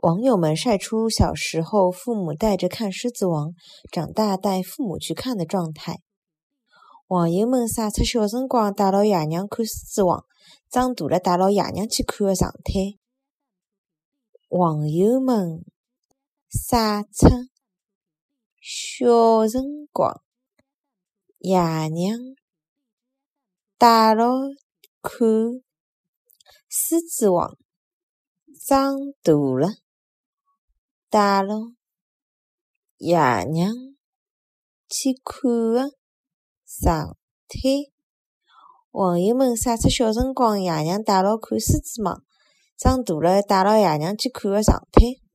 网友们晒出小时候父母带着看《狮子王》，长大带父母去看的状态。网友们晒出小辰光带牢爷娘看《狮子王》，长大了带牢爷娘去看的状态。网友们晒出小辰光爷娘带牢看《狮子王》，长大了。带牢爷娘去看的状态。网友们晒出小辰光爷娘带牢看《狮子王》，长大了带牢爷娘去看的状态。